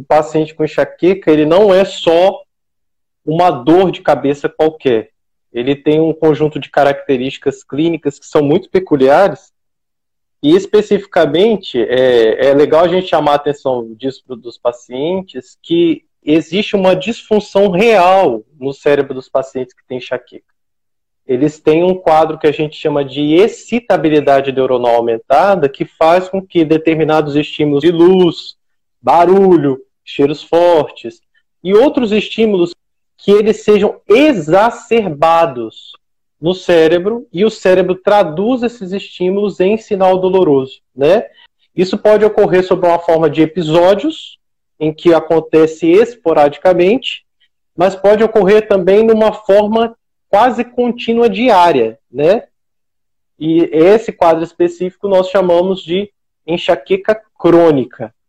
o paciente com enxaqueca ele não é só uma dor de cabeça qualquer. Ele tem um conjunto de características clínicas que são muito peculiares e especificamente é, é legal a gente chamar a atenção disso dos pacientes que existe uma disfunção real no cérebro dos pacientes que têm enxaqueca. Eles têm um quadro que a gente chama de excitabilidade neuronal aumentada, que faz com que determinados estímulos de luz, barulho, cheiros fortes e outros estímulos que eles sejam exacerbados no cérebro e o cérebro traduz esses estímulos em sinal doloroso, né? Isso pode ocorrer sob uma forma de episódios, em que acontece esporadicamente, mas pode ocorrer também numa forma quase contínua diária, né? E esse quadro específico nós chamamos de enxaqueca crônica.